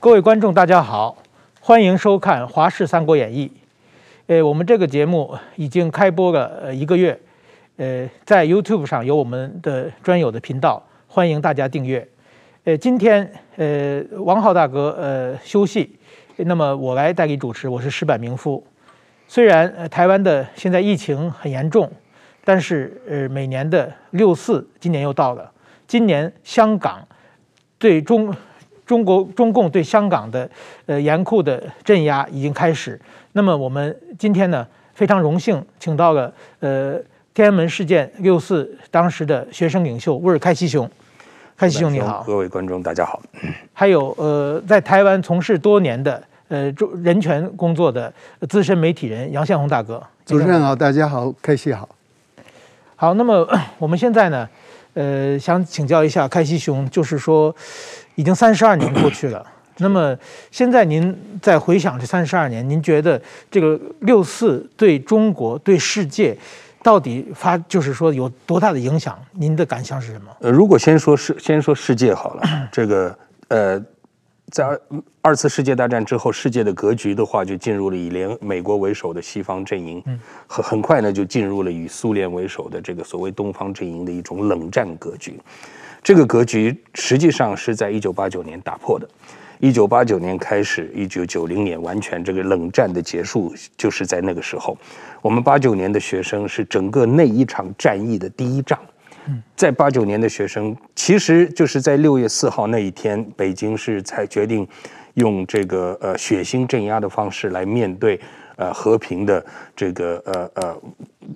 各位观众，大家好，欢迎收看《华视三国演义》。呃，我们这个节目已经开播了一个月，呃，在 YouTube 上有我们的专有的频道，欢迎大家订阅。呃，今天呃，王浩大哥呃休息，那么我来代理主持，我是石板明夫。虽然台湾的现在疫情很严重，但是呃每年的六四今年又到了，今年香港对中中国中共对香港的呃严酷的镇压已经开始。那么我们今天呢非常荣幸请到了呃天安门事件六四当时的学生领袖乌尔开西雄，开西兄你好，各位观众大家好。还有呃在台湾从事多年的。呃，中人权工作的资深媒体人杨宪宏大哥，主持人好，大家好，开西好。好，那么 我们现在呢，呃，想请教一下开西兄，就是说，已经三十二年过去了，那么现在您再回想这三十二年，您觉得这个六四对中国、对世界到底发，就是说有多大的影响？您的感想是什么？呃，如果先说世，先说世界好了，这个呃。在二二次世界大战之后，世界的格局的话，就进入了以联美国为首的西方阵营，很很快呢，就进入了以苏联为首的这个所谓东方阵营的一种冷战格局。这个格局实际上是在一九八九年打破的。一九八九年开始，一九九零年完全这个冷战的结束，就是在那个时候。我们八九年的学生是整个那一场战役的第一仗。在八九年的学生，其实就是在六月四号那一天，北京是才决定用这个呃血腥镇压的方式来面对呃和平的这个呃呃，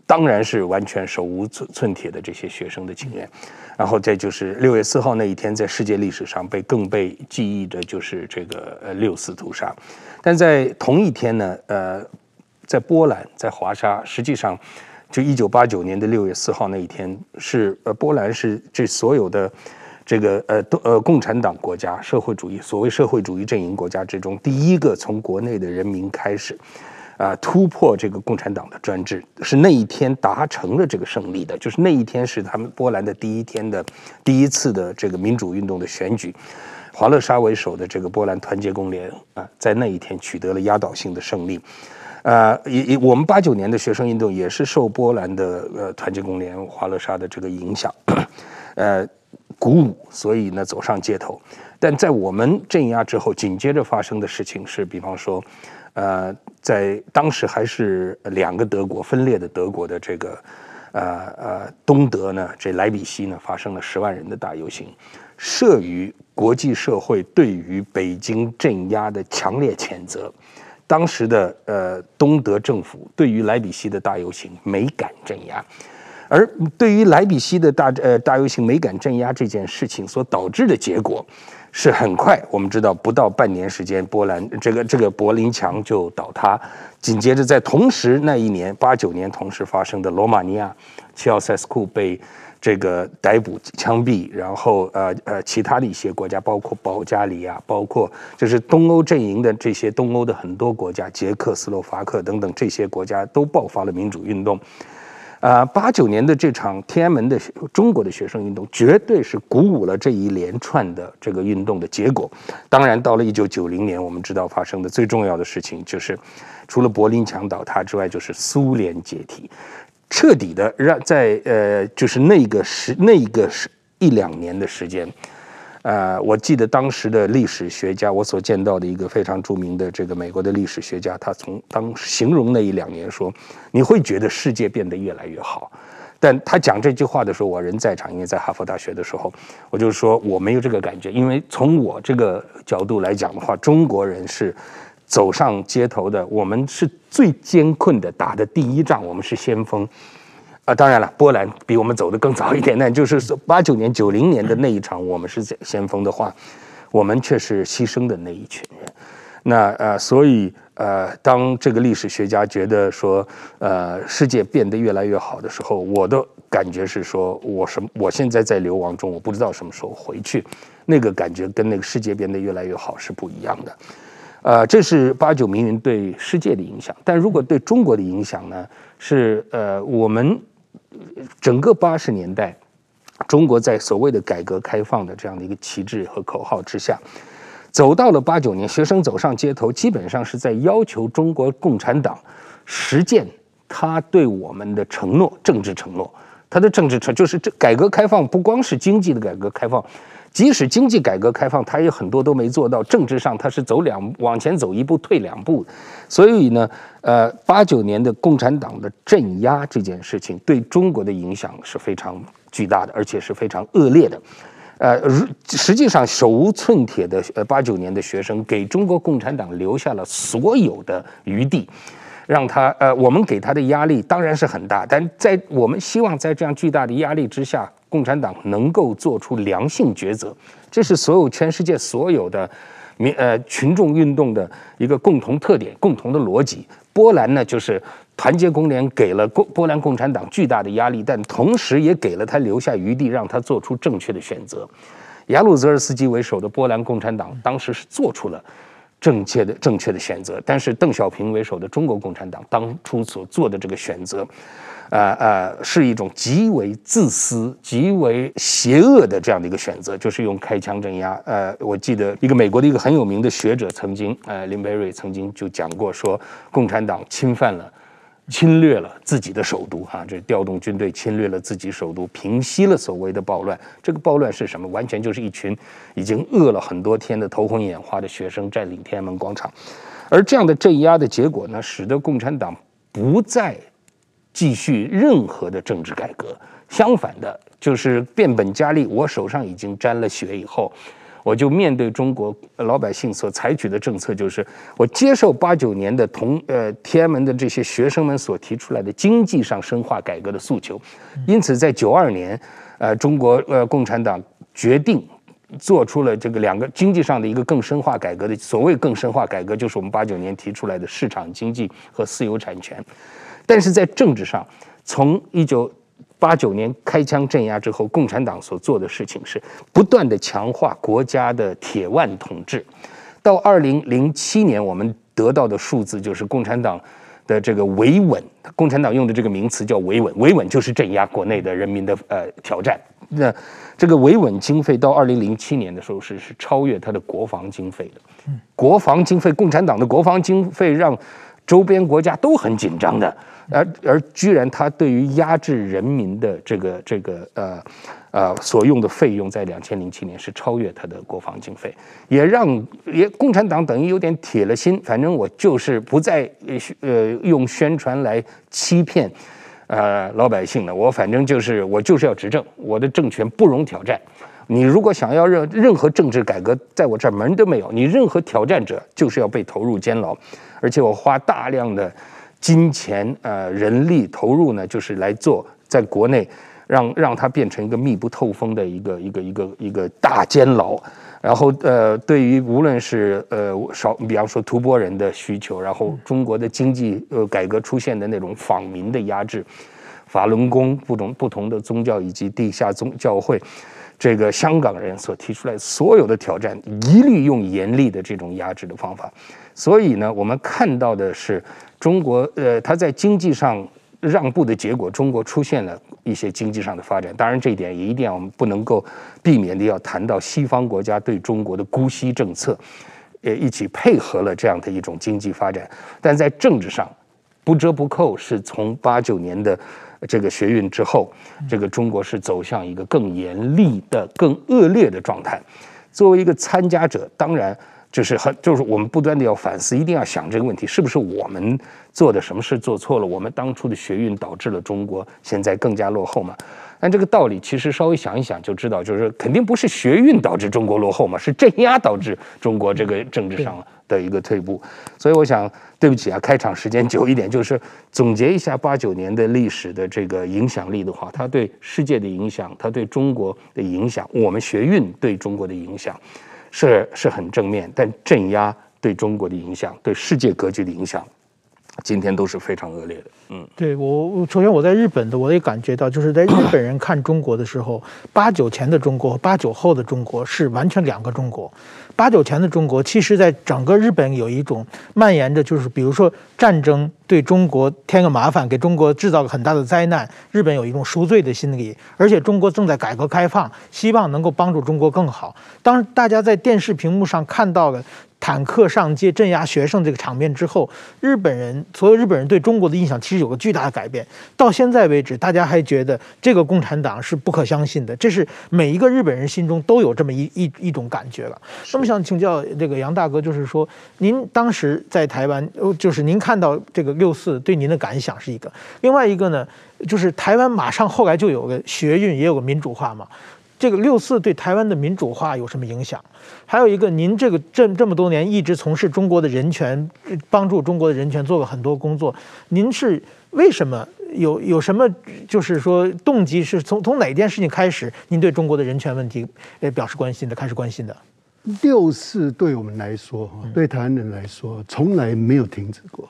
当然是完全手无寸寸铁的这些学生的经验。然后再就是六月四号那一天，在世界历史上被更被记忆的就是这个呃六四屠杀。但在同一天呢，呃，在波兰，在华沙，实际上。就一九八九年的六月四号那一天，是呃波兰是这所有的这个呃都呃共产党国家社会主义所谓社会主义阵营国家之中，第一个从国内的人民开始啊、突破这个共产党的专制，是那一天达成了这个胜利的，就是那一天是他们波兰的第一天的第一次的这个民主运动的选举，华勒沙为首的这个波兰团结工联啊，在那一天取得了压倒性的胜利。呃，也也，我们八九年的学生运动也是受波兰的呃团结工联华勒沙的这个影响，呃，鼓舞，所以呢走上街头。但在我们镇压之后，紧接着发生的事情是，比方说，呃，在当时还是两个德国分裂的德国的这个呃呃东德呢，这莱比锡呢发生了十万人的大游行，慑于国际社会对于北京镇压的强烈谴责。当时的呃东德政府对于莱比锡的大游行没敢镇压，而对于莱比锡的大呃大游行没敢镇压这件事情所导致的结果，是很快我们知道不到半年时间，波兰这个这个柏林墙就倒塌，紧接着在同时那一年八九年同时发生的罗马尼亚，齐奥塞斯库被。这个逮捕枪毙，然后呃呃，其他的一些国家，包括保加利亚，包括就是东欧阵营的这些东欧的很多国家，捷克斯洛伐克等等这些国家都爆发了民主运动。啊、八九年的这场天安门的中国的学生运动，绝对是鼓舞了这一连串的这个运动的结果。当然，到了一九九零年，我们知道发生的最重要的事情，就是除了柏林墙倒塌之外，就是苏联解体。彻底的让在呃，就是那个时那个时一两年的时间，呃，我记得当时的历史学家，我所见到的一个非常著名的这个美国的历史学家，他从当形容那一两年说，你会觉得世界变得越来越好。但他讲这句话的时候，我人在场，因为在哈佛大学的时候，我就说我没有这个感觉，因为从我这个角度来讲的话，中国人是。走上街头的，我们是最艰困的，打的第一仗，我们是先锋，啊，当然了，波兰比我们走得更早一点，那就是八九年、九零年的那一场，我们是先锋的话，我们却是牺牲的那一群人。那呃，所以呃，当这个历史学家觉得说，呃，世界变得越来越好的时候，我的感觉是说，我什么我现在在流亡中，我不知道什么时候回去，那个感觉跟那个世界变得越来越好是不一样的。呃，这是八九名人对世界的影响，但如果对中国的影响呢？是呃，我们整个八十年代，中国在所谓的改革开放的这样的一个旗帜和口号之下，走到了八九年，学生走上街头，基本上是在要求中国共产党实践他对我们的承诺，政治承诺。他的政治承就是这改革开放不光是经济的改革开放，即使经济改革开放，他也很多都没做到。政治上他是走两往前走一步退两步，所以呢，呃，八九年的共产党的镇压这件事情对中国的影响是非常巨大的，而且是非常恶劣的。呃，实际上手无寸铁的呃八九年的学生给中国共产党留下了所有的余地。让他呃，我们给他的压力当然是很大，但在我们希望在这样巨大的压力之下，共产党能够做出良性抉择，这是所有全世界所有的民呃群众运动的一个共同特点、共同的逻辑。波兰呢，就是团结工联给了共波兰共产党巨大的压力，但同时也给了他留下余地，让他做出正确的选择。雅鲁泽尔斯基为首的波兰共产党当时是做出了。正确的正确的选择，但是邓小平为首的中国共产党当初所做的这个选择，呃呃，是一种极为自私、极为邪恶的这样的一个选择，就是用开枪镇压。呃，我记得一个美国的一个很有名的学者曾经，呃，林培瑞曾经就讲过说，共产党侵犯了。侵略了自己的首都，哈，这调动军队侵略了自己首都，平息了所谓的暴乱。这个暴乱是什么？完全就是一群已经饿了很多天的头昏眼花的学生占领天安门广场。而这样的镇压的结果呢，使得共产党不再继续任何的政治改革，相反的，就是变本加厉。我手上已经沾了血以后。我就面对中国老百姓所采取的政策，就是我接受八九年的同呃天安门的这些学生们所提出来的经济上深化改革的诉求，因此在九二年，呃中国呃共产党决定做出了这个两个经济上的一个更深化改革的所谓更深化改革，就是我们八九年提出来的市场经济和私有产权，但是在政治上，从一九。八九年开枪镇压之后，共产党所做的事情是不断地强化国家的铁腕统治。到二零零七年，我们得到的数字就是共产党的这个维稳。共产党用的这个名词叫维稳，维稳就是镇压国内的人民的呃挑战。那这个维稳经费到二零零七年的时候是是超越它的国防经费的。国防经费，共产党的国防经费让周边国家都很紧张的。而而居然他对于压制人民的这个这个呃呃所用的费用，在两千零七年是超越他的国防经费，也让也共产党等于有点铁了心，反正我就是不再呃用宣传来欺骗呃老百姓了，我反正就是我就是要执政，我的政权不容挑战。你如果想要任任何政治改革，在我这儿门都没有，你任何挑战者就是要被投入监牢，而且我花大量的。金钱呃人力投入呢，就是来做在国内让让它变成一个密不透风的一个一个一个一个大监牢，然后呃对于无论是呃少比方说吐蕃人的需求，然后中国的经济呃改革出现的那种访民的压制，法轮功不同不同的宗教以及地下宗教会，这个香港人所提出来所有的挑战，一律用严厉的这种压制的方法，所以呢，我们看到的是。中国呃，它在经济上让步的结果，中国出现了一些经济上的发展。当然，这一点也一定要我们不能够避免的要谈到西方国家对中国的姑息政策，呃，一起配合了这样的一种经济发展。但在政治上，不折不扣是从八九年的这个学运之后，这个中国是走向一个更严厉的、更恶劣的状态。作为一个参加者，当然。就是很，就是我们不断的要反思，一定要想这个问题，是不是我们做的什么事做错了？我们当初的学运导致了中国现在更加落后嘛？但这个道理其实稍微想一想就知道，就是肯定不是学运导致中国落后嘛，是镇压导致中国这个政治上的一个退步。所以我想，对不起啊，开场时间久一点，就是总结一下八九年的历史的这个影响力的话，它对世界的影响，它对中国的影响，我们学运对中国的影响。是是很正面，但镇压对中国的影响，对世界格局的影响，今天都是非常恶劣的。嗯，对我，首先我在日本的，我也感觉到，就是在日本人看中国的时候，八九前的中国和八九后的中国是完全两个中国。八九前的中国，其实在整个日本有一种蔓延着，就是比如说战争对中国添个麻烦，给中国制造个很大的灾难，日本有一种赎罪的心理，而且中国正在改革开放，希望能够帮助中国更好。当大家在电视屏幕上看到的。坦克上街镇压学生这个场面之后，日本人所有日本人对中国的印象其实有个巨大的改变。到现在为止，大家还觉得这个共产党是不可相信的，这是每一个日本人心中都有这么一一一种感觉了。那么想请教这个杨大哥，就是说您当时在台湾，就是您看到这个六四对您的感想是一个，另外一个呢，就是台湾马上后来就有个学运，也有个民主化嘛。这个六四对台湾的民主化有什么影响？还有一个，您这个这这么多年一直从事中国的人权，帮助中国的人权做了很多工作。您是为什么有有什么就是说动机？是从从哪件事情开始，您对中国的人权问题呃表示关心的，开始关心的？六四对我们来说，对台湾人来说，从来没有停止过。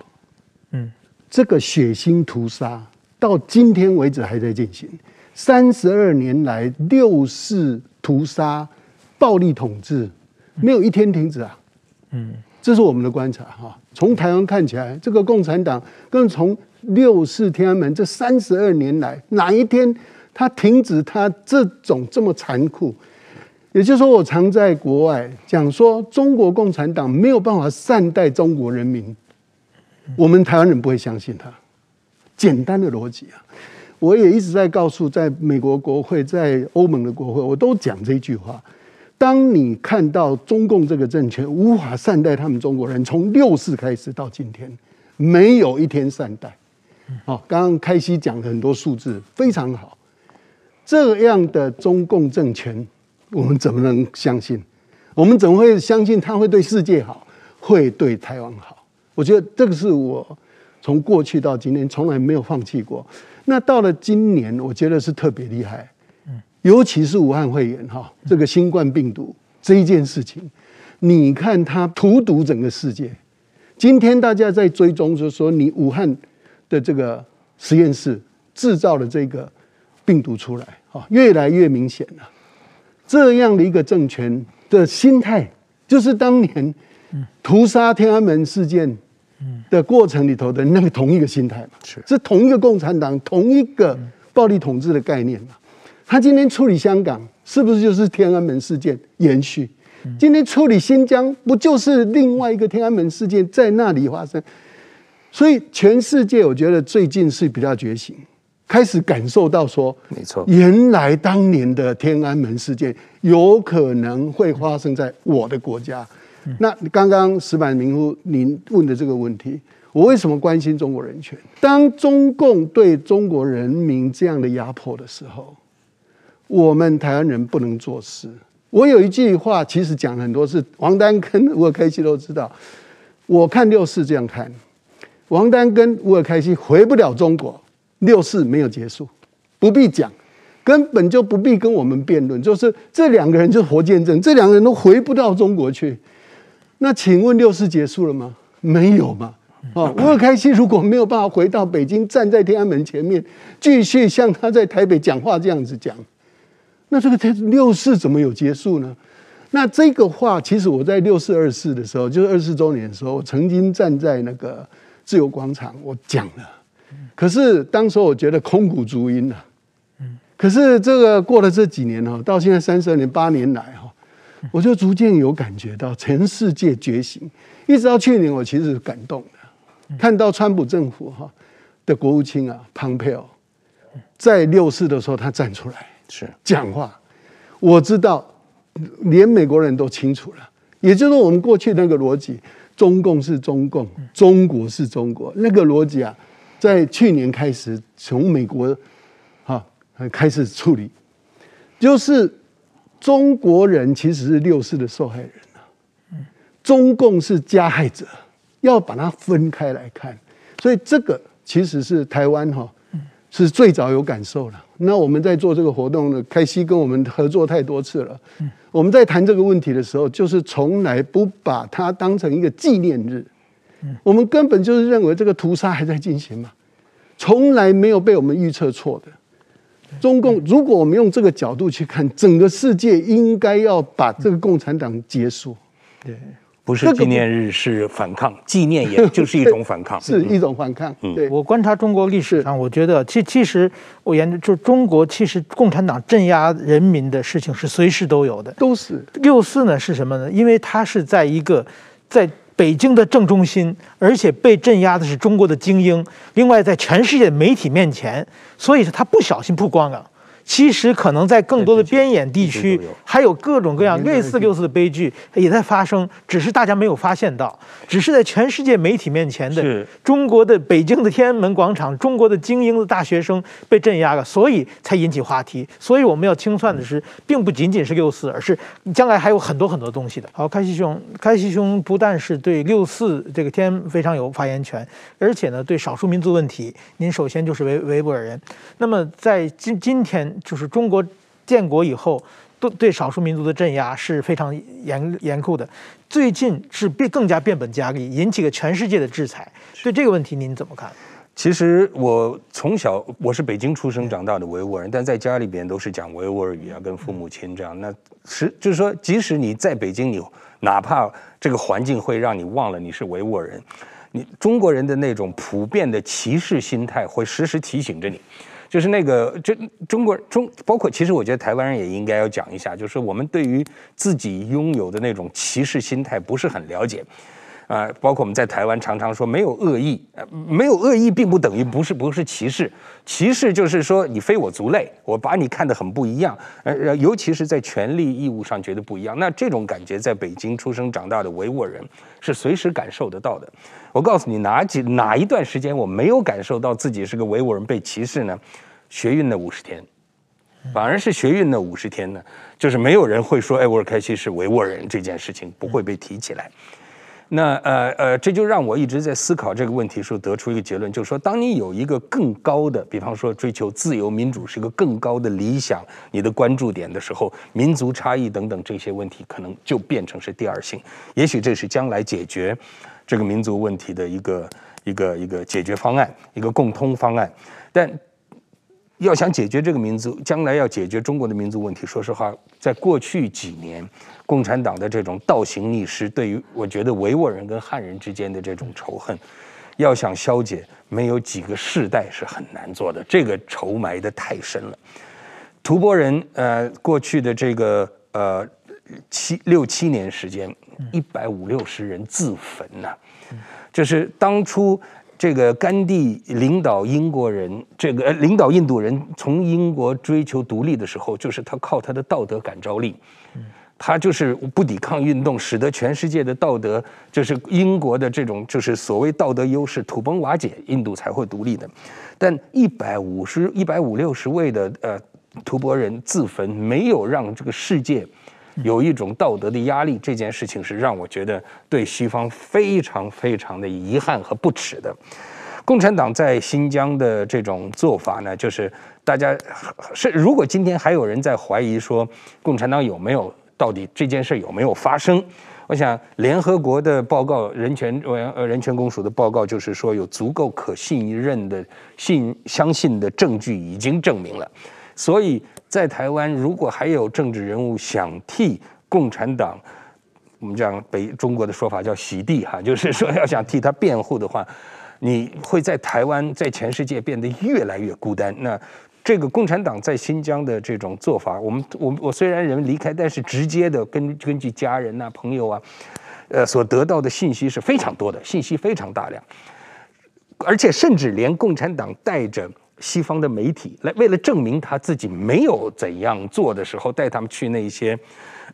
嗯，这个血腥屠杀到今天为止还在进行。三十二年来，六四屠杀、暴力统治，没有一天停止啊！嗯，这是我们的观察哈。从台湾看起来，这个共产党跟从六四天安门这三十二年来，哪一天他停止他这种这么残酷？也就是说，我常在国外讲说，中国共产党没有办法善待中国人民，我们台湾人不会相信他。简单的逻辑啊！我也一直在告诉，在美国国会、在欧盟的国会，我都讲这句话：当你看到中共这个政权无法善待他们中国人，从六四开始到今天，没有一天善待。好，刚刚开希讲的很多数字非常好，这样的中共政权，我们怎么能相信？我们怎么会相信他会对世界好，会对台湾好？我觉得这个是我从过去到今天从来没有放弃过。那到了今年，我觉得是特别厉害，尤其是武汉肺炎哈，这个新冠病毒这一件事情，你看它荼毒整个世界。今天大家在追踪，就是说你武汉的这个实验室制造了这个病毒出来，哈，越来越明显了。这样的一个政权的心态，就是当年屠杀天安门事件。的过程里头的那个同一个心态嘛，是是同一个共产党，同一个暴力统治的概念嘛。他今天处理香港，是不是就是天安门事件延续？今天处理新疆，不就是另外一个天安门事件在那里发生？所以全世界，我觉得最近是比较觉醒，开始感受到说，没错，原来当年的天安门事件有可能会发生在我的国家。那刚刚石板明夫您问的这个问题，我为什么关心中国人权？当中共对中国人民这样的压迫的时候，我们台湾人不能坐视。我有一句话，其实讲很多次，王丹跟吴尔开西都知道。我看六四这样看，王丹跟吴尔开西回不了中国，六四没有结束，不必讲，根本就不必跟我们辩论，就是这两个人就是活见证，这两个人都回不到中国去。那请问六四结束了吗？没有嘛？啊，吴尔开西如果没有办法回到北京，站在天安门前面，继续像他在台北讲话这样子讲，那这个六四怎么有结束呢？那这个话，其实我在六四二四的时候，就是二十四周年的时候，我曾经站在那个自由广场，我讲了。可是当时我觉得空谷足音了。可是这个过了这几年哈，到现在三十二年八年来哈。我就逐渐有感觉到全世界觉醒，一直到去年，我其实是感动的，看到川普政府哈的国务卿啊，蓬佩奥在六四的时候他站出来是。讲话，我知道连美国人都清楚了，也就是我们过去那个逻辑，中共是中共，中国是中国，那个逻辑啊，在去年开始从美国哈开始处理，就是。中国人其实是六四的受害人啊，中共是加害者，要把它分开来看。所以这个其实是台湾哈是最早有感受了。那我们在做这个活动呢，开希跟我们合作太多次了。我们在谈这个问题的时候，就是从来不把它当成一个纪念日，我们根本就是认为这个屠杀还在进行嘛，从来没有被我们预测错的。中共，如果我们用这个角度去看，整个世界应该要把这个共产党结束。对。不是纪念日，是反抗。纪念也就是一种反抗，是一种反抗。嗯，对。我观察中国历史上，我觉得其其实我研究就中国，其实共产党镇压人民的事情是随时都有的，都是。六四呢是什么呢？因为它是在一个在北京的正中心，而且被镇压的是中国的精英，另外在全世界媒体面前，所以他不小心曝光了。其实可能在更多的边远地区，还有各种各样类似六四的悲剧也在发生，只是大家没有发现到，只是在全世界媒体面前的中国的北京的天安门广场，中国的精英的大学生被镇压了，所以才引起话题。所以我们要清算的是，并不仅仅是六四，而是将来还有很多很多东西的。好，开西兄，开西兄不但是对六四这个天非常有发言权，而且呢，对少数民族问题，您首先就是维维吾尔人。那么在今今天。就是中国建国以后，对对少数民族的镇压是非常严严酷的。最近是变更加变本加厉，引起了全世界的制裁。对这个问题您怎么看？其实我从小我是北京出生长大的维吾尔人，但在家里边都是讲维吾尔语啊，跟父母亲这样。那是就是说，即使你在北京，你哪怕这个环境会让你忘了你是维吾尔人，你中国人的那种普遍的歧视心态会时时提醒着你。就是那个，这中国中包括，其实我觉得台湾人也应该要讲一下，就是我们对于自己拥有的那种歧视心态不是很了解。啊，包括我们在台湾常常说没有恶意，没有恶意并不等于不是不是歧视，歧视就是说你非我族类，我把你看得很不一样，呃，尤其是在权利义务上觉得不一样，那这种感觉在北京出生长大的维吾尔人是随时感受得到的。我告诉你哪几哪一段时间我没有感受到自己是个维吾尔人被歧视呢？学运的五十天，反而是学运的五十天呢，就是没有人会说哎，维吾尔开西是维吾尔人这件事情不会被提起来。那呃呃，这就让我一直在思考这个问题时候得出一个结论，就是说，当你有一个更高的，比方说追求自由民主是一个更高的理想，你的关注点的时候，民族差异等等这些问题可能就变成是第二性。也许这是将来解决这个民族问题的一个一个一个解决方案，一个共通方案。但要想解决这个民族，将来要解决中国的民族问题，说实话，在过去几年。共产党的这种倒行逆施，对于我觉得维吾尔人跟汉人之间的这种仇恨，要想消解，没有几个世代是很难做的。这个仇埋的太深了。吐蕃人，呃，过去的这个呃七六七年时间，一百五六十人自焚呐、啊，就是当初这个甘地领导英国人，这个呃领导印度人从英国追求独立的时候，就是他靠他的道德感召力。他就是不抵抗运动，使得全世界的道德，就是英国的这种就是所谓道德优势土崩瓦解，印度才会独立的。但一百五十一百五六十位的呃吐蕃人自焚，没有让这个世界有一种道德的压力，这件事情是让我觉得对西方非常非常的遗憾和不齿的。共产党在新疆的这种做法呢，就是大家是如果今天还有人在怀疑说共产党有没有。到底这件事有没有发生？我想联合国的报告，人权呃人权公署的报告就是说，有足够可信任的信相信的证据已经证明了。所以在台湾，如果还有政治人物想替共产党，我们讲北中国的说法叫洗地哈，就是说要想替他辩护的话，你会在台湾在全世界变得越来越孤单。那。这个共产党在新疆的这种做法，我们我我虽然人离开，但是直接的根根据家人呐、朋友啊，呃所得到的信息是非常多的，信息非常大量，而且甚至连共产党带着西方的媒体来，为了证明他自己没有怎样做的时候，带他们去那些，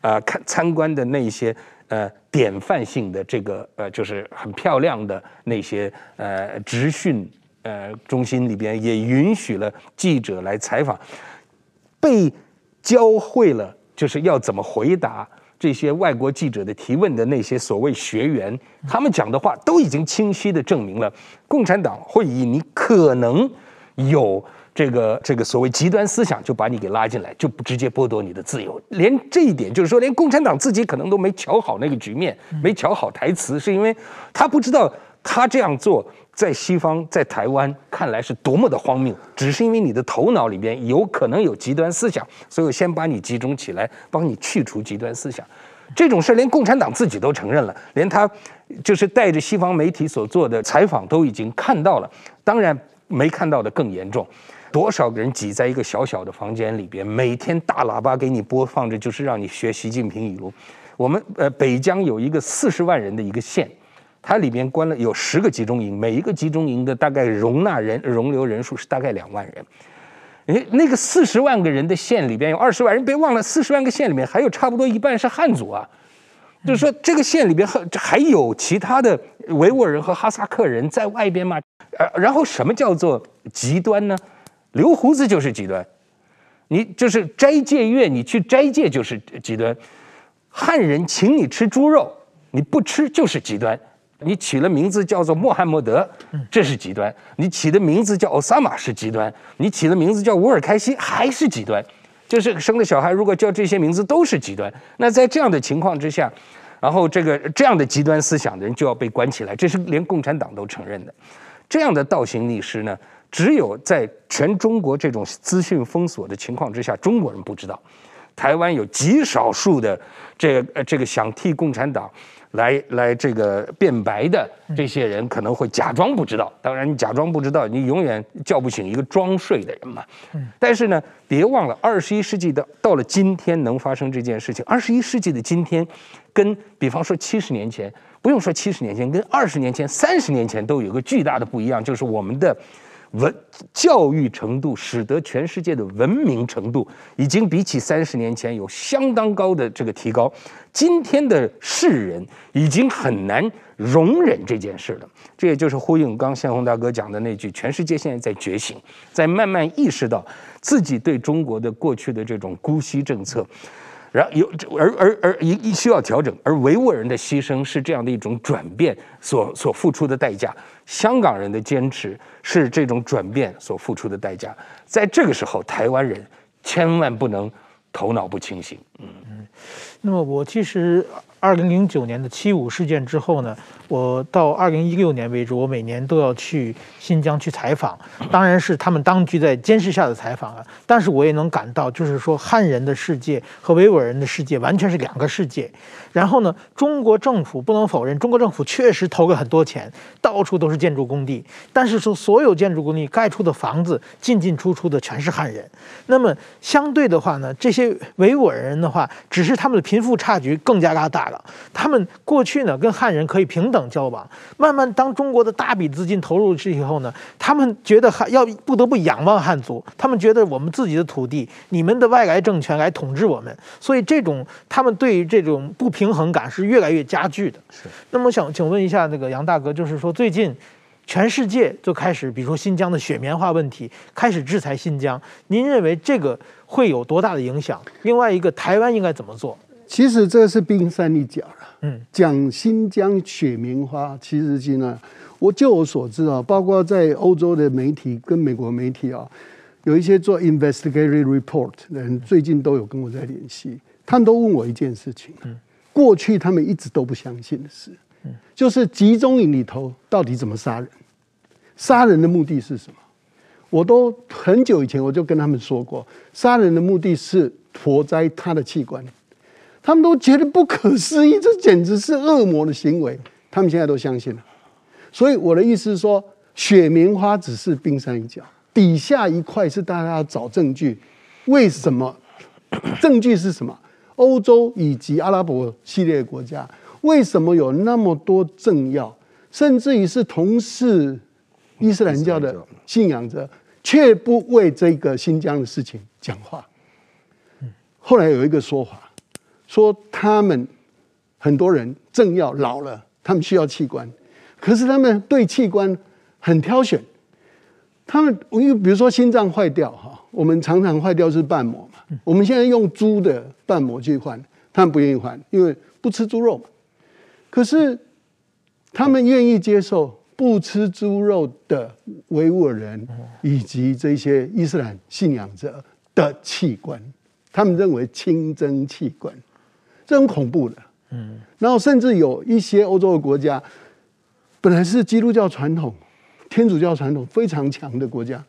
呃看参观的那些呃典范性的这个呃就是很漂亮的那些呃职训。呃，中心里边也允许了记者来采访，被教会了就是要怎么回答这些外国记者的提问的那些所谓学员，他们讲的话都已经清晰的证明了，共产党会以你可能有这个这个所谓极端思想，就把你给拉进来，就不直接剥夺你的自由。连这一点，就是说，连共产党自己可能都没瞧好那个局面，没瞧好台词，是因为他不知道。他这样做，在西方，在台湾看来是多么的荒谬，只是因为你的头脑里边有可能有极端思想，所以我先把你集中起来，帮你去除极端思想。这种事连共产党自己都承认了，连他就是带着西方媒体所做的采访都已经看到了。当然，没看到的更严重，多少个人挤在一个小小的房间里边，每天大喇叭给你播放着，就是让你学习近平语录。我们呃北疆有一个四十万人的一个县，它里面关了有十个集中营，每一个集中营的大概容纳人容留人数是大概两万人。诶，那个四十万个人的县里边有二十万人，别忘了四十万个县里面还有差不多一半是汉族啊，就是说这个县里边还还有其他的维吾尔人和哈萨克人在外边嘛。呃，然后什么叫做极端呢？留胡子就是极端，你就是斋戒月，你去斋戒就是极端。汉人请你吃猪肉，你不吃就是极端。你起了名字叫做穆罕默德，这是极端；你起的名字叫奥萨玛是极端；你起的名字叫乌尔开西还是极端。就是生的小孩如果叫这些名字都是极端。那在这样的情况之下，然后这个这样的极端思想的人就要被关起来，这是连共产党都承认的。这样的倒行逆施呢，只有在全中国这种资讯封锁的情况之下，中国人不知道。台湾有极少数的这个呃这个想替共产党来来这个辩白的这些人，可能会假装不知道。当然，你假装不知道，你永远叫不醒一个装睡的人嘛。但是呢，别忘了，二十一世纪的到了今天能发生这件事情。二十一世纪的今天，跟比方说七十年前。不用说，七十年前跟二十年前、三十年前都有个巨大的不一样，就是我们的文教育程度，使得全世界的文明程度已经比起三十年前有相当高的这个提高。今天的世人已经很难容忍这件事了。这也就是呼应刚宪鸿大哥讲的那句：全世界现在在觉醒，在慢慢意识到自己对中国的过去的这种姑息政策。然后有而而而一一需要调整，而维吾尔人的牺牲是这样的一种转变所所付出的代价，香港人的坚持是这种转变所付出的代价，在这个时候，台湾人千万不能头脑不清醒。嗯。嗯，那么我其实二零零九年的七五事件之后呢，我到二零一六年为止，我每年都要去新疆去采访，当然是他们当局在监视下的采访啊。但是我也能感到，就是说汉人的世界和维吾尔人的世界完全是两个世界。然后呢，中国政府不能否认，中国政府确实投了很多钱，到处都是建筑工地。但是说所有建筑工地盖出的房子进进出出的全是汉人。那么相对的话呢，这些维吾尔人的话，只是他们的贫富差距更加拉大了。他们过去呢跟汉人可以平等。交往，慢慢当中国的大笔资金投入去以后呢，他们觉得还要不得不仰望汉族，他们觉得我们自己的土地，你们的外来政权来统治我们，所以这种他们对于这种不平衡感是越来越加剧的。是，那么想请问一下那个杨大哥，就是说最近全世界就开始，比如说新疆的雪棉花问题，开始制裁新疆，您认为这个会有多大的影响？另外一个，台湾应该怎么做？其实这是冰山一角了。嗯，讲新疆雪棉花，其实现在我就我所知啊，包括在欧洲的媒体跟美国媒体啊，有一些做 investigative report 的人，最近都有跟我在联系，他们都问我一件事情，过去他们一直都不相信的事，就是集中营里头到底怎么杀人，杀人的目的是什么？我都很久以前我就跟他们说过，杀人的目的是活摘他的器官。他们都觉得不可思议，这简直是恶魔的行为。他们现在都相信了。所以我的意思是说，雪棉花只是冰山一角，底下一块是大家要找证据。为什么？证据是什么？欧洲以及阿拉伯系列国家为什么有那么多政要，甚至于是同是伊斯兰教的信仰者，却不为这个新疆的事情讲话？后来有一个说法。说他们很多人政要老了，他们需要器官，可是他们对器官很挑选。他们因为比如说心脏坏掉哈，我们常常坏掉是瓣膜，我们现在用猪的瓣膜去换，他们不愿意换，因为不吃猪肉嘛。可是他们愿意接受不吃猪肉的维吾尔人以及这些伊斯兰信仰者的器官，他们认为清真器官。这很恐怖的，嗯，然后甚至有一些欧洲的国家本来是基督教传统、天主教传统非常强的国家，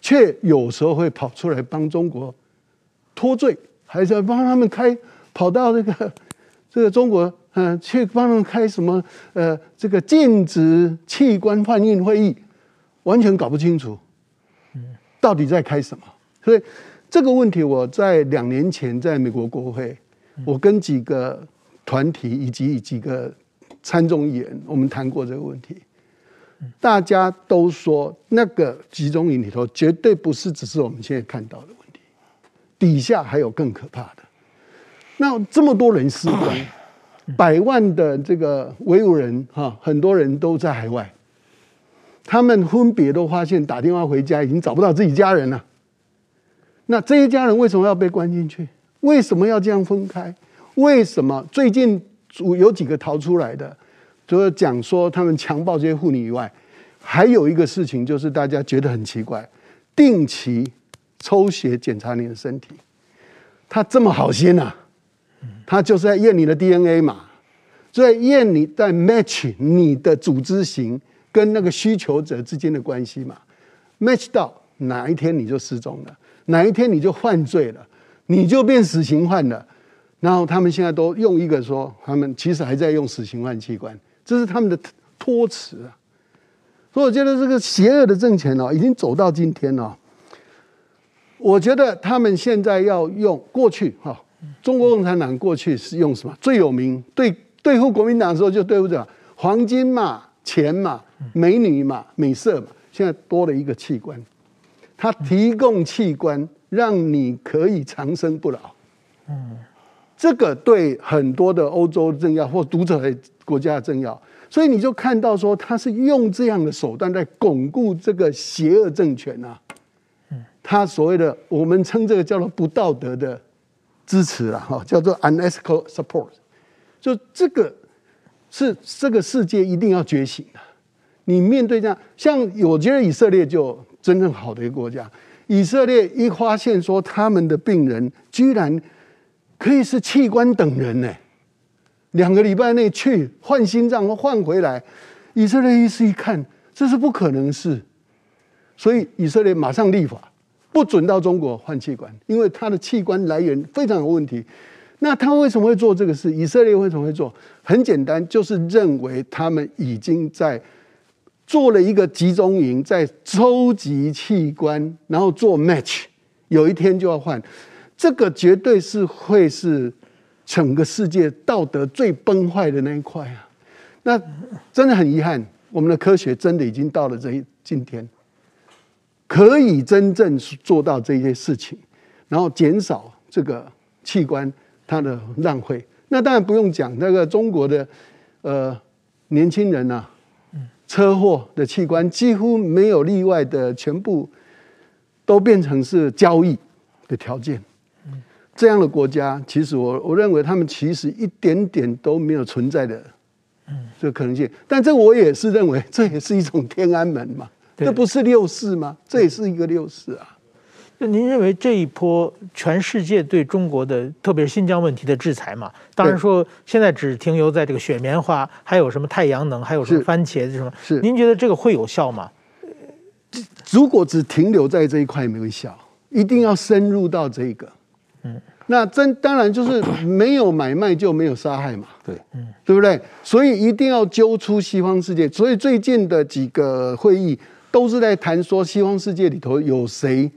却有时候会跑出来帮中国脱罪，还是要帮他们开跑到这个 这个中国，嗯、呃，去帮他们开什么呃这个禁止器官贩运会议，完全搞不清楚，到底在开什么？所以这个问题，我在两年前在美国国会，我跟几个团体以及几个。参众议员，我们谈过这个问题，大家都说那个集中营里头绝对不是只是我们现在看到的问题，底下还有更可怕的。那这么多人失踪，百万的这个维吾人哈，很多人都在海外，他们分别都发现打电话回家已经找不到自己家人了。那这一家人为什么要被关进去？为什么要这样分开？为什么最近？有几个逃出来的，除了讲说他们强暴这些妇女以外，还有一个事情就是大家觉得很奇怪，定期抽血检查你的身体，他这么好心啊，他就是在验你的 DNA 嘛，所以验你在 match 你的组织型跟那个需求者之间的关系嘛，match 到哪一天你就失踪了，哪一天你就犯罪了，你就变死刑犯了。然后他们现在都用一个说，他们其实还在用死刑换器官，这是他们的托词啊。所以我觉得这个邪恶的政权哦，已经走到今天了。我觉得他们现在要用过去哈，中国共产党过去是用什么最有名？对对付国民党的时候就对付着黄金嘛、钱嘛、美女嘛、美色嘛。现在多了一个器官，他提供器官让你可以长生不老。嗯。这个对很多的欧洲政要或读者的国家的政要，所以你就看到说他是用这样的手段在巩固这个邪恶政权啊。他所谓的我们称这个叫做不道德的支持了哈，叫做 unethical support。就这个是这个世界一定要觉醒的。你面对这样，像我觉得以色列就真正好的一个国家。以色列一发现说他们的病人居然。可以是器官等人呢，两个礼拜内去换心脏换回来，以色列医师一看，这是不可能的事，所以以色列马上立法，不准到中国换器官，因为他的器官来源非常有问题。那他为什么会做这个事？以色列为什么会做？很简单，就是认为他们已经在做了一个集中营，在收集器官，然后做 match，有一天就要换。这个绝对是会是整个世界道德最崩坏的那一块啊！那真的很遗憾，我们的科学真的已经到了这一今天，可以真正做到这些事情，然后减少这个器官它的浪费。那当然不用讲，那个中国的呃年轻人啊，车祸的器官几乎没有例外的，全部都变成是交易的条件。这样的国家，其实我我认为他们其实一点点都没有存在的，这个可能性。但这我也是认为，这也是一种天安门嘛，这不是六四吗？这也是一个六四啊。那您认为这一波全世界对中国的，特别是新疆问题的制裁嘛？当然说现在只停留在这个雪棉花，还有什么太阳能，还有什么番茄什么？是您觉得这个会有效吗？如果只停留在这一块没有效，一定要深入到这个。嗯，那真当然就是没有买卖就没有杀害嘛，对，嗯，对不对？所以一定要揪出西方世界。所以最近的几个会议都是在谈说，西方世界里头有谁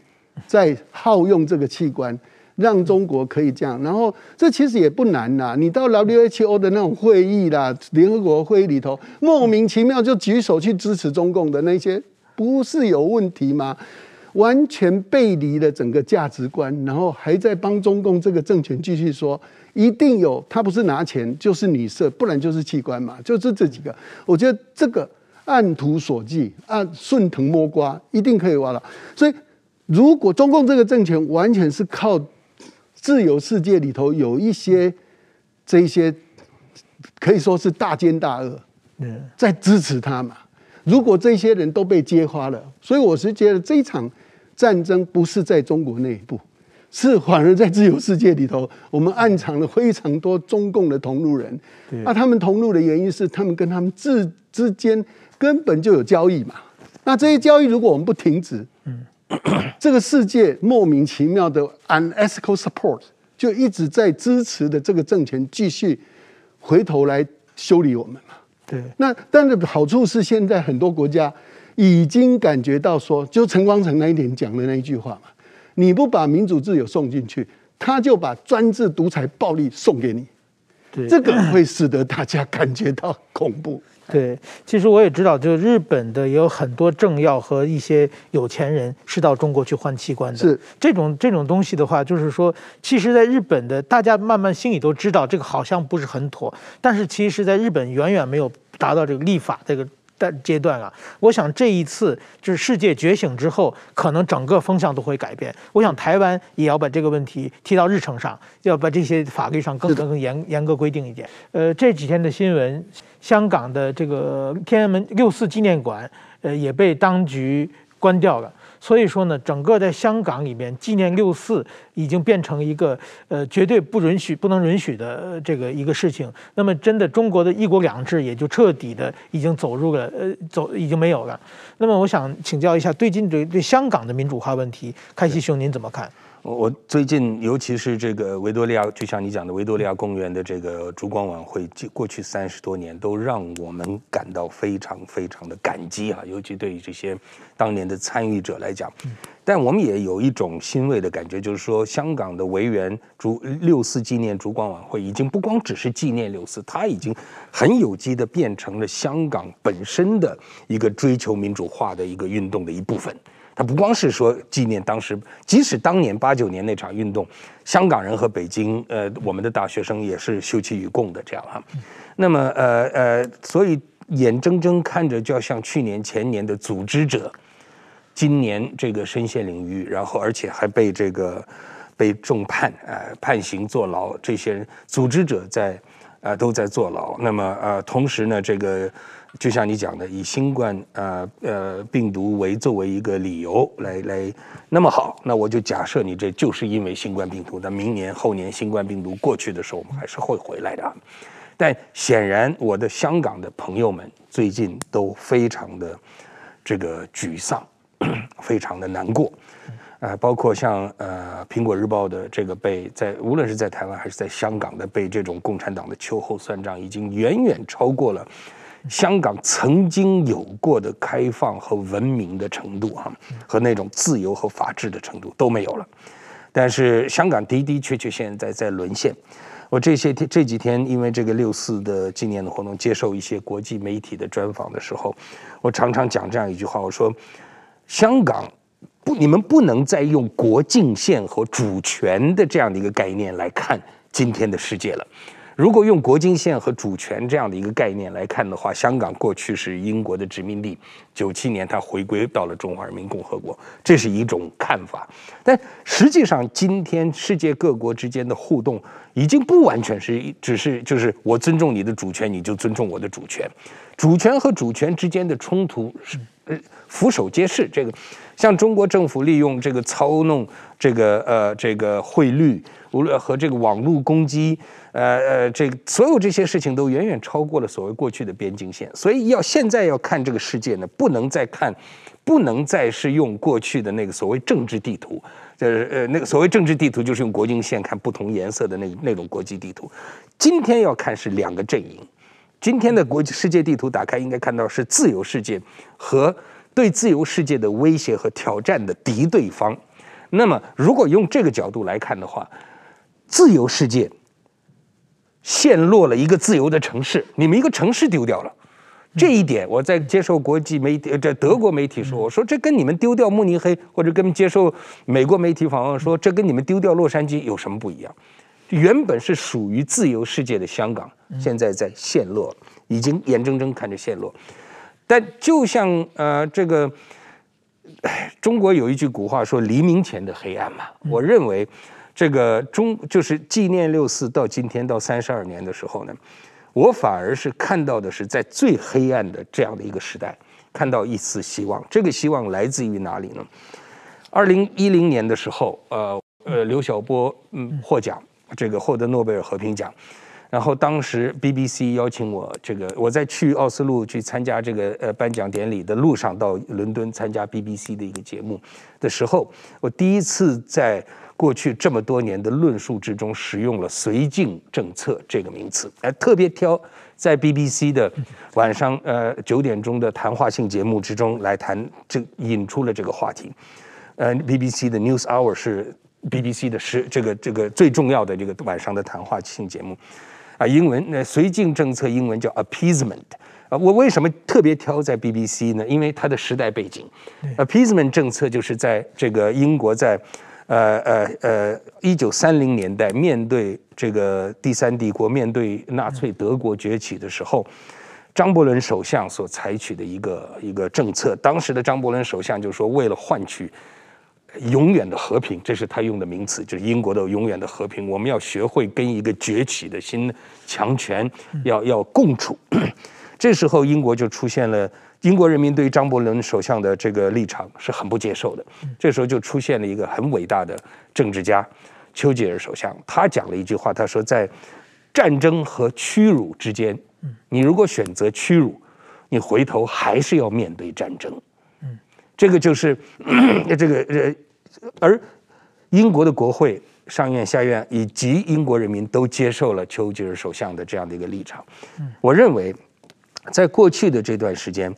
在耗用这个器官，让中国可以这样。然后这其实也不难呐，你到 WHO 的那种会议啦，联合国会议里头，莫名其妙就举手去支持中共的那些，不是有问题吗？完全背离了整个价值观，然后还在帮中共这个政权继续说，一定有他不是拿钱就是女色，不然就是器官嘛，就是这几个。我觉得这个按图索骥，按顺藤摸瓜，一定可以挖到。所以，如果中共这个政权完全是靠自由世界里头有一些这些可以说是大奸大恶，在支持他嘛。如果这些人都被揭发了，所以我是觉得这一场战争不是在中国内部，是反而在自由世界里头，我们暗藏了非常多中共的同路人。那他们同路的原因是，他们跟他们之之间根本就有交易嘛。那这些交易如果我们不停止，嗯，这个世界莫名其妙的 unethical support 就一直在支持的这个政权继续回头来修理我们嘛。对，那但是好处是现在很多国家已经感觉到说，就陈光诚那一点讲的那一句话嘛，你不把民主自由送进去，他就把专制独裁暴力送给你。对，这个会使得大家感觉到恐怖。对，其实我也知道，就日本的也有很多政要和一些有钱人是到中国去换器官的。是这种这种东西的话，就是说，其实在日本的大家慢慢心里都知道，这个好像不是很妥，但是其实在日本远远没有达到这个立法这个。的阶段啊，我想这一次就是世界觉醒之后，可能整个风向都会改变。我想台湾也要把这个问题提到日程上，要把这些法律上更更更严严格规定一点。呃，这几天的新闻，香港的这个天安门六四纪念馆，呃，也被当局关掉了。所以说呢，整个在香港里面纪念六四已经变成一个呃绝对不允许、不能允许的这个一个事情。那么，真的中国的一国两制也就彻底的已经走入了呃走已经没有了。那么，我想请教一下，最近对对香港的民主化问题，开希兄您怎么看？我最近，尤其是这个维多利亚，就像你讲的维多利亚公园的这个烛光晚会，过去三十多年都让我们感到非常非常的感激啊，尤其对于这些当年的参与者来讲。但我们也有一种欣慰的感觉，就是说香港的维园烛六四纪念烛光晚会，已经不光只是纪念六四，它已经很有机的变成了香港本身的一个追求民主化的一个运动的一部分。它不光是说纪念当时，即使当年八九年那场运动，香港人和北京，呃，我们的大学生也是休戚与共的这样哈。那么，呃呃，所以眼睁睁看着，就要像去年前年的组织者，今年这个身陷囹圄，然后而且还被这个被重判，呃，判刑坐牢，这些人组织者在，呃，都在坐牢。那么，呃，同时呢，这个。就像你讲的，以新冠呃呃病毒为作为一个理由来来，那么好，那我就假设你这就是因为新冠病毒，那明年后年新冠病毒过去的时候，我们还是会回来的。但显然，我的香港的朋友们最近都非常的这个沮丧，非常的难过，呃，包括像呃苹果日报的这个被在无论是在台湾还是在香港的被这种共产党的秋后算账，已经远远超过了。香港曾经有过的开放和文明的程度啊，和那种自由和法治的程度都没有了。但是香港的的确确现在在沦陷。我这些天这几天因为这个六四的纪念的活动，接受一些国际媒体的专访的时候，我常常讲这样一句话：我说，香港不，你们不能再用国境线和主权的这样的一个概念来看今天的世界了。如果用国境线和主权这样的一个概念来看的话，香港过去是英国的殖民地，九七年它回归到了中华人民共和国，这是一种看法。但实际上，今天世界各国之间的互动已经不完全是只是就是我尊重你的主权，你就尊重我的主权。主权和主权之间的冲突是呃俯首皆是。这个像中国政府利用这个操弄这个呃这个汇率，无论和这个网络攻击。呃呃，这个所有这些事情都远远超过了所谓过去的边境线，所以要现在要看这个世界呢，不能再看，不能再是用过去的那个所谓政治地图，就是呃那个所谓政治地图就是用国境线看不同颜色的那那种国际地图。今天要看是两个阵营，今天的国际世界地图打开应该看到是自由世界和对自由世界的威胁和挑战的敌对方。那么如果用这个角度来看的话，自由世界。陷落了一个自由的城市，你们一个城市丢掉了，这一点我在接受国际媒体，这德国媒体说，我说这跟你们丢掉慕尼黑，或者跟接受美国媒体访问说，这跟你们丢掉洛杉矶有什么不一样？原本是属于自由世界的香港，现在在陷落，已经眼睁睁看着陷落。但就像呃这个，中国有一句古话说“黎明前的黑暗”嘛，我认为。这个中就是纪念六四到今天到三十二年的时候呢，我反而是看到的是在最黑暗的这样的一个时代，看到一丝希望。这个希望来自于哪里呢？二零一零年的时候，呃呃刘晓波嗯获奖，这个获得诺贝尔和平奖。然后当时 BBC 邀请我，这个我在去奥斯陆去参加这个呃颁奖典礼的路上，到伦敦参加 BBC 的一个节目的时候，我第一次在过去这么多年的论述之中使用了“绥靖政策”这个名词，哎特别挑在 BBC 的晚上呃九点钟的谈话性节目之中来谈，这引出了这个话题。呃，BBC 的 News Hour 是 BBC 的是这个这个最重要的这个晚上的谈话性节目。啊，英文那绥靖政策英文叫 appeasement 啊，我为什么特别挑在 BBC 呢？因为它的时代背景，appeasement 政策就是在这个英国在呃呃呃一九三零年代面对这个第三帝国，面对纳粹德国崛起的时候，张伯伦首相所采取的一个一个政策。当时的张伯伦首相就说，为了换取。永远的和平，这是他用的名词，就是英国的永远的和平。我们要学会跟一个崛起的新强权要要共处。这时候，英国就出现了，英国人民对于张伯伦首相的这个立场是很不接受的。这时候就出现了一个很伟大的政治家丘吉尔首相，他讲了一句话，他说，在战争和屈辱之间，你如果选择屈辱，你回头还是要面对战争。这个就是 这个呃，而英国的国会、上院、下院以及英国人民都接受了丘吉尔首相的这样的一个立场。我认为，在过去的这段时间，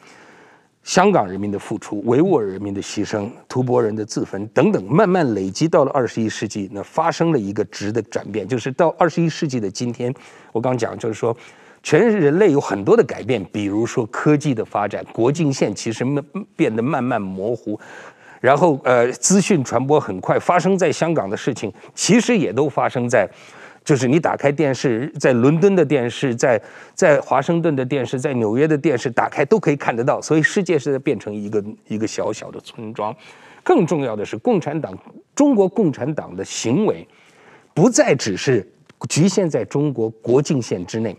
香港人民的付出、维吾尔人民的牺牲、吐蕃人的自焚等等，慢慢累积到了二十一世纪，那发生了一个质的转变，就是到二十一世纪的今天，我刚讲就是说。全人类有很多的改变，比如说科技的发展，国境线其实慢变得慢慢模糊，然后呃，资讯传播很快，发生在香港的事情，其实也都发生在，就是你打开电视，在伦敦的电视，在在华盛顿的电视，在纽约的电视打开都可以看得到，所以世界是在变成一个一个小小的村庄。更重要的是，共产党中国共产党的行为，不再只是局限在中国国境线之内。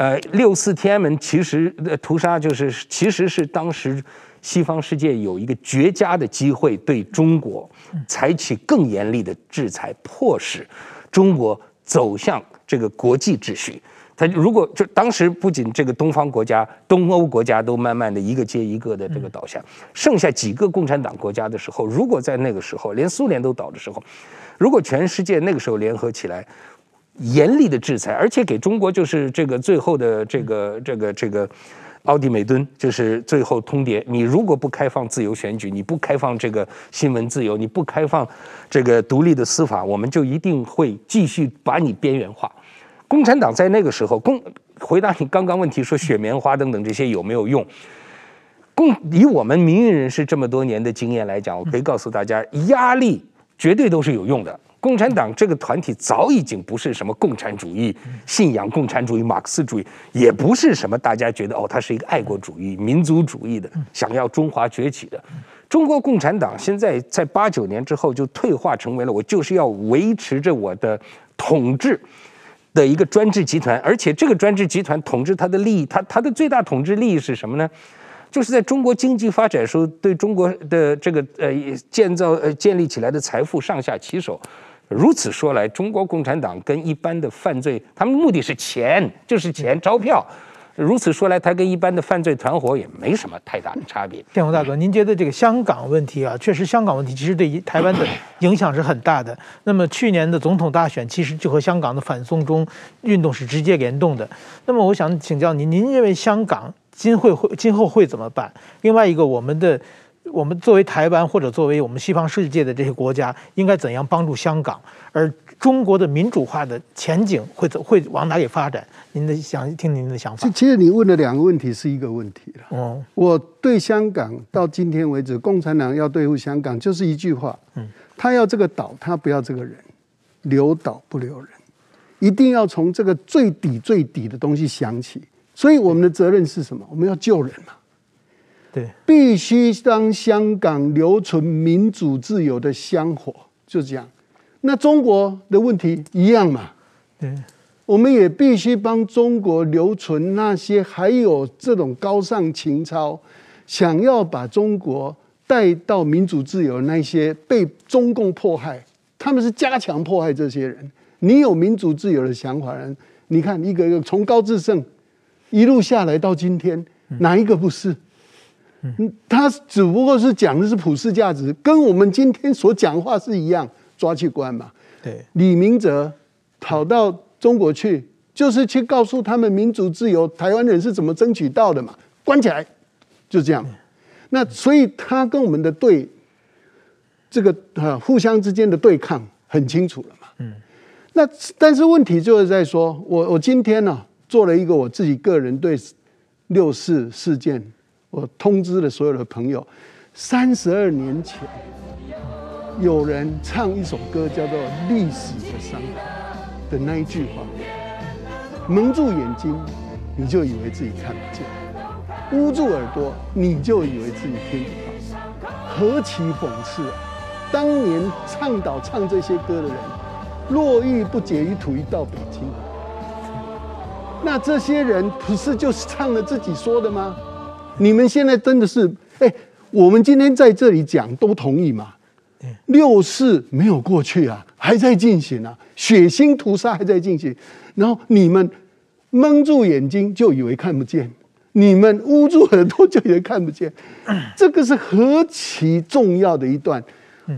呃，六四天安门其实的屠杀就是，其实是当时西方世界有一个绝佳的机会，对中国采取更严厉的制裁，迫使中国走向这个国际秩序。他如果就当时不仅这个东方国家、东欧国家都慢慢的一个接一个的这个倒下，剩下几个共产党国家的时候，如果在那个时候连苏联都倒的时候，如果全世界那个时候联合起来。严厉的制裁，而且给中国就是这个最后的这个这个这个奥地美敦，就是最后通牒。你如果不开放自由选举，你不开放这个新闻自由，你不开放这个独立的司法，我们就一定会继续把你边缘化。共产党在那个时候，共回答你刚刚问题说雪棉花等等这些有没有用？共以我们民运人士这么多年的经验来讲，我可以告诉大家，压力绝对都是有用的。共产党这个团体早已经不是什么共产主义信仰、共产主义、马克思主义，也不是什么大家觉得哦，它是一个爱国主义、民族主义的，想要中华崛起的。中国共产党现在在八九年之后就退化成为了我就是要维持着我的统治的一个专制集团，而且这个专制集团统治它的利益，它它的最大统治利益是什么呢？就是在中国经济发展的时候对中国的这个呃建造呃建立起来的财富上下其手。如此说来，中国共产党跟一般的犯罪，他们目的是钱，就是钱钞票。如此说来，他跟一般的犯罪团伙也没什么太大的差别。建宏大哥，您觉得这个香港问题啊，确实香港问题其实对于台湾的影响是很大的。那么去年的总统大选其实就和香港的反送中运动是直接联动的。那么我想请教您，您认为香港今会会今后会怎么办？另外一个，我们的。我们作为台湾或者作为我们西方世界的这些国家，应该怎样帮助香港？而中国的民主化的前景会怎会往哪里发展？您的想听您的想法。其实你问的两个问题是一个问题了。哦，我对香港到今天为止，共产党要对付香港就是一句话：嗯，他要这个岛，他不要这个人，留岛不留人，一定要从这个最底最底的东西想起。所以我们的责任是什么？我们要救人嘛。对，必须让香港留存民主自由的香火，就这样。那中国的问题一样嘛？对，我们也必须帮中国留存那些还有这种高尚情操，想要把中国带到民主自由那些被中共迫害他们是加强迫害这些人。你有民主自由的想法人，你看一个一个从高志胜一路下来到今天，哪一个不是？嗯，他只不过是讲的是普世价值，跟我们今天所讲话是一样，抓去关嘛。对，李明哲跑到中国去，就是去告诉他们民主自由，台湾人是怎么争取到的嘛，关起来，就这样。那所以他跟我们的对，这个啊互相之间的对抗很清楚了嘛。嗯，那但是问题就是在说，我我今天呢、啊、做了一个我自己个人对六四事件。我通知了所有的朋友，三十二年前，有人唱一首歌叫做《历史的伤痕》的那一句话：蒙住眼睛，你就以为自己看不见；捂住耳朵，你就以为自己听不到。何其讽刺！当年倡导唱这些歌的人，络绎不绝于土，一到北京，那这些人不是就是唱了自己说的吗？你们现在真的是，哎，我们今天在这里讲都同意嘛？六四没有过去啊，还在进行啊，血腥屠杀还在进行，然后你们蒙住眼睛就以为看不见，你们捂住耳朵就以为看不见，这个是何其重要的一段。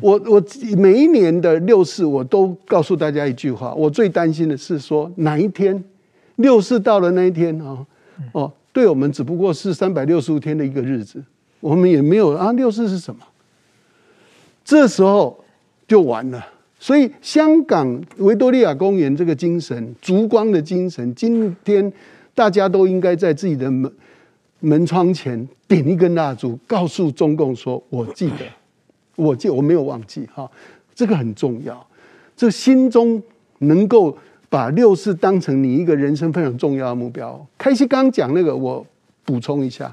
我我每一年的六四，我都告诉大家一句话，我最担心的是说哪一天六四到了那一天啊，哦。对我们只不过是三百六十五天的一个日子，我们也没有啊，六四是什么？这时候就完了。所以香港维多利亚公园这个精神，烛光的精神，今天大家都应该在自己的门门窗前点一根蜡烛，告诉中共说：“我记得，我记，我没有忘记。”哈，这个很重要。这心中能够。把六四当成你一个人生非常重要的目标。开西刚讲那个，我补充一下，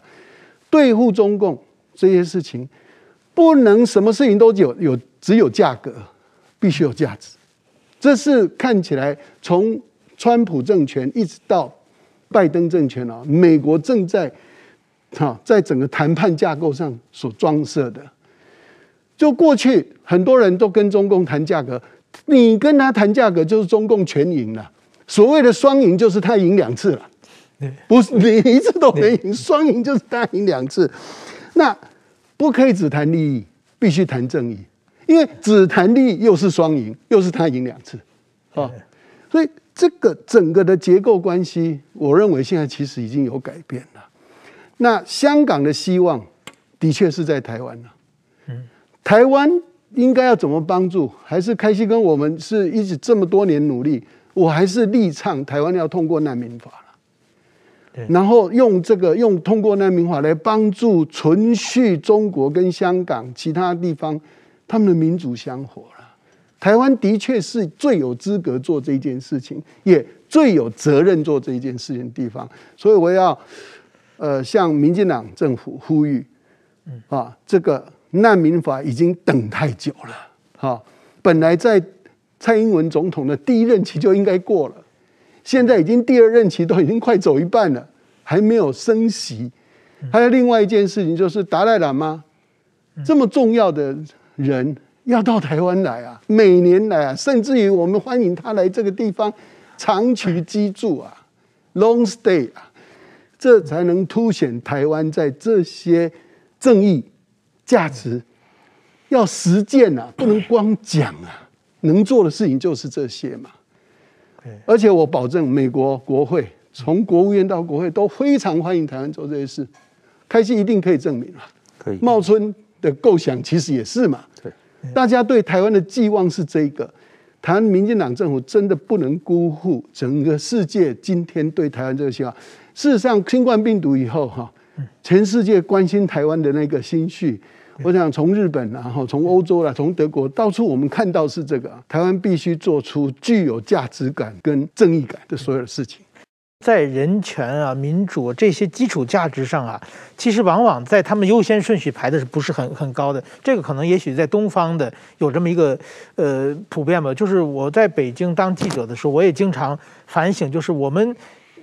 对付中共这些事情，不能什么事情都有有只有价格，必须有价值。这是看起来从川普政权一直到拜登政权啊，美国正在哈在整个谈判架构上所装设的。就过去很多人都跟中共谈价格。你跟他谈价格，就是中共全赢了。所谓的双赢，就是他赢两次了。不是你一次都没赢，双赢就是他赢两次。那不可以只谈利益，必须谈正义，因为只谈利益又是双赢，又是他赢两次。啊，所以这个整个的结构关系，我认为现在其实已经有改变了。那香港的希望，的确是在台湾了。嗯，台湾。应该要怎么帮助？还是开西跟我们是一直这么多年努力，我还是力倡台湾要通过难民法了，然后用这个用通过难民法来帮助存续中国跟香港其他地方他们的民主香火了。台湾的确是最有资格做这件事情，也最有责任做这件事情的地方，所以我要呃向民进党政府呼吁，啊这个。难民法已经等太久了，哈！本来在蔡英文总统的第一任期就应该过了，现在已经第二任期都已经快走一半了，还没有升息。还有另外一件事情，就是达赖喇嘛这么重要的人要到台湾来啊，每年来啊，甚至于我们欢迎他来这个地方长期居住啊，long stay 啊，这才能凸显台湾在这些正义。价值要实践啊，不能光讲啊，能做的事情就是这些嘛。而且我保证，美国国会从国务院到国会都非常欢迎台湾做这些事。开心一定可以证明啊，可以。茂春的构想其实也是嘛。对，大家对台湾的寄望是这个。台湾民进党政府真的不能辜负整个世界今天对台湾这个希望。事实上，新冠病毒以后哈，全世界关心台湾的那个心绪。我想从日本，然后从欧洲啦，从德国，到处我们看到是这个，台湾必须做出具有价值感跟正义感的所有的事情，在人权啊、民主这些基础价值上啊，其实往往在他们优先顺序排的是不是很很高的？这个可能也许在东方的有这么一个呃普遍吧。就是我在北京当记者的时候，我也经常反省，就是我们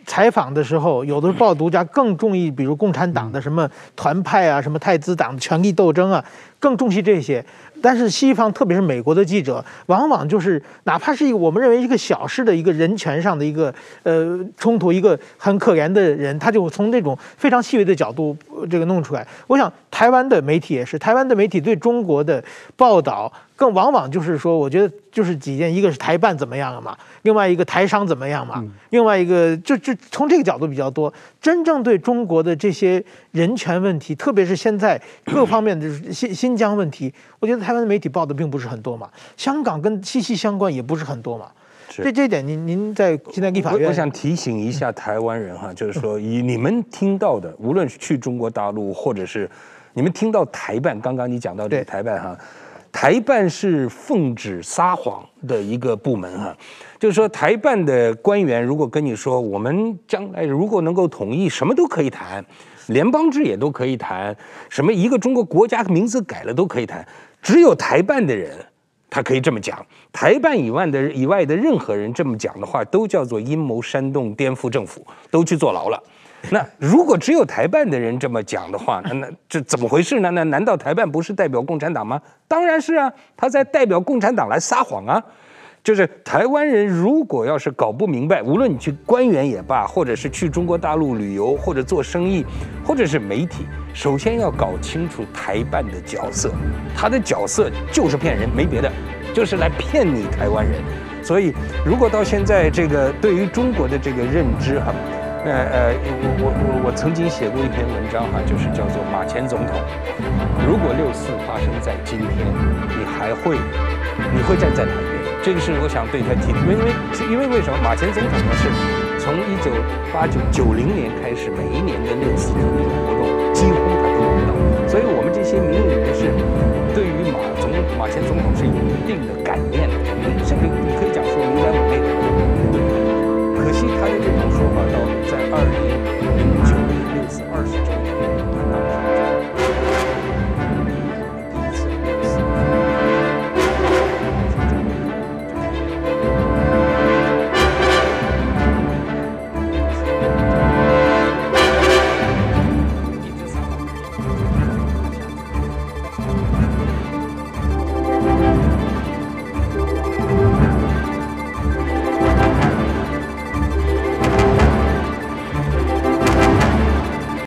采访的时候，有的报独家更重意，比如共产党的什么团派啊，什么太子党的权力斗争啊，更重视这些。但是西方，特别是美国的记者，往往就是哪怕是一个我们认为一个小事的一个人权上的一个呃冲突，一个很可怜的人，他就从这种非常细微的角度这个弄出来。我想台湾的媒体也是，台湾的媒体对中国的报道更往往就是说，我觉得就是几件，一个是台办怎么样了嘛，另外一个台商怎么样嘛，另外一个就就从这个角度比较多。真正对中国的这些人权问题，特别是现在各方面的新新疆问题，我觉得。台湾的媒体报的并不是很多嘛，香港跟息息相关也不是很多嘛。这是这一点，您您在现在立法院我，我想提醒一下台湾人哈，就是说以你们听到的，无论是去中国大陆，或者是你们听到台办，刚刚你讲到这个台办哈，台办是奉旨撒谎的一个部门哈，就是说台办的官员如果跟你说，我们将来如果能够统一，什么都可以谈，联邦制也都可以谈，什么一个中国国家名字改了都可以谈。只有台办的人，他可以这么讲；台办以外的以外的任何人这么讲的话，都叫做阴谋煽动、颠覆政府，都去坐牢了。那如果只有台办的人这么讲的话，那那这怎么回事呢？那难道台办不是代表共产党吗？当然是啊，他在代表共产党来撒谎啊。就是台湾人如果要是搞不明白，无论你去官员也罢，或者是去中国大陆旅游，或者做生意，或者是媒体，首先要搞清楚台办的角色。他的角色就是骗人，没别的，就是来骗你台湾人。所以，如果到现在这个对于中国的这个认知哈，呃呃，我我我我曾经写过一篇文章哈，就是叫做马前总统，如果六四发生在今天，你还会，你会站在哪边？这个是我想对他提的，因为因为为什么马前总统呢？是从一九八九九零年开始，每一年的那次革个活动几乎他都领到，所以我们这些民营人士对于马总马前总统是有一定的感念的，我们甚至你可以讲说明白我那。可惜他的这种说法到在二零。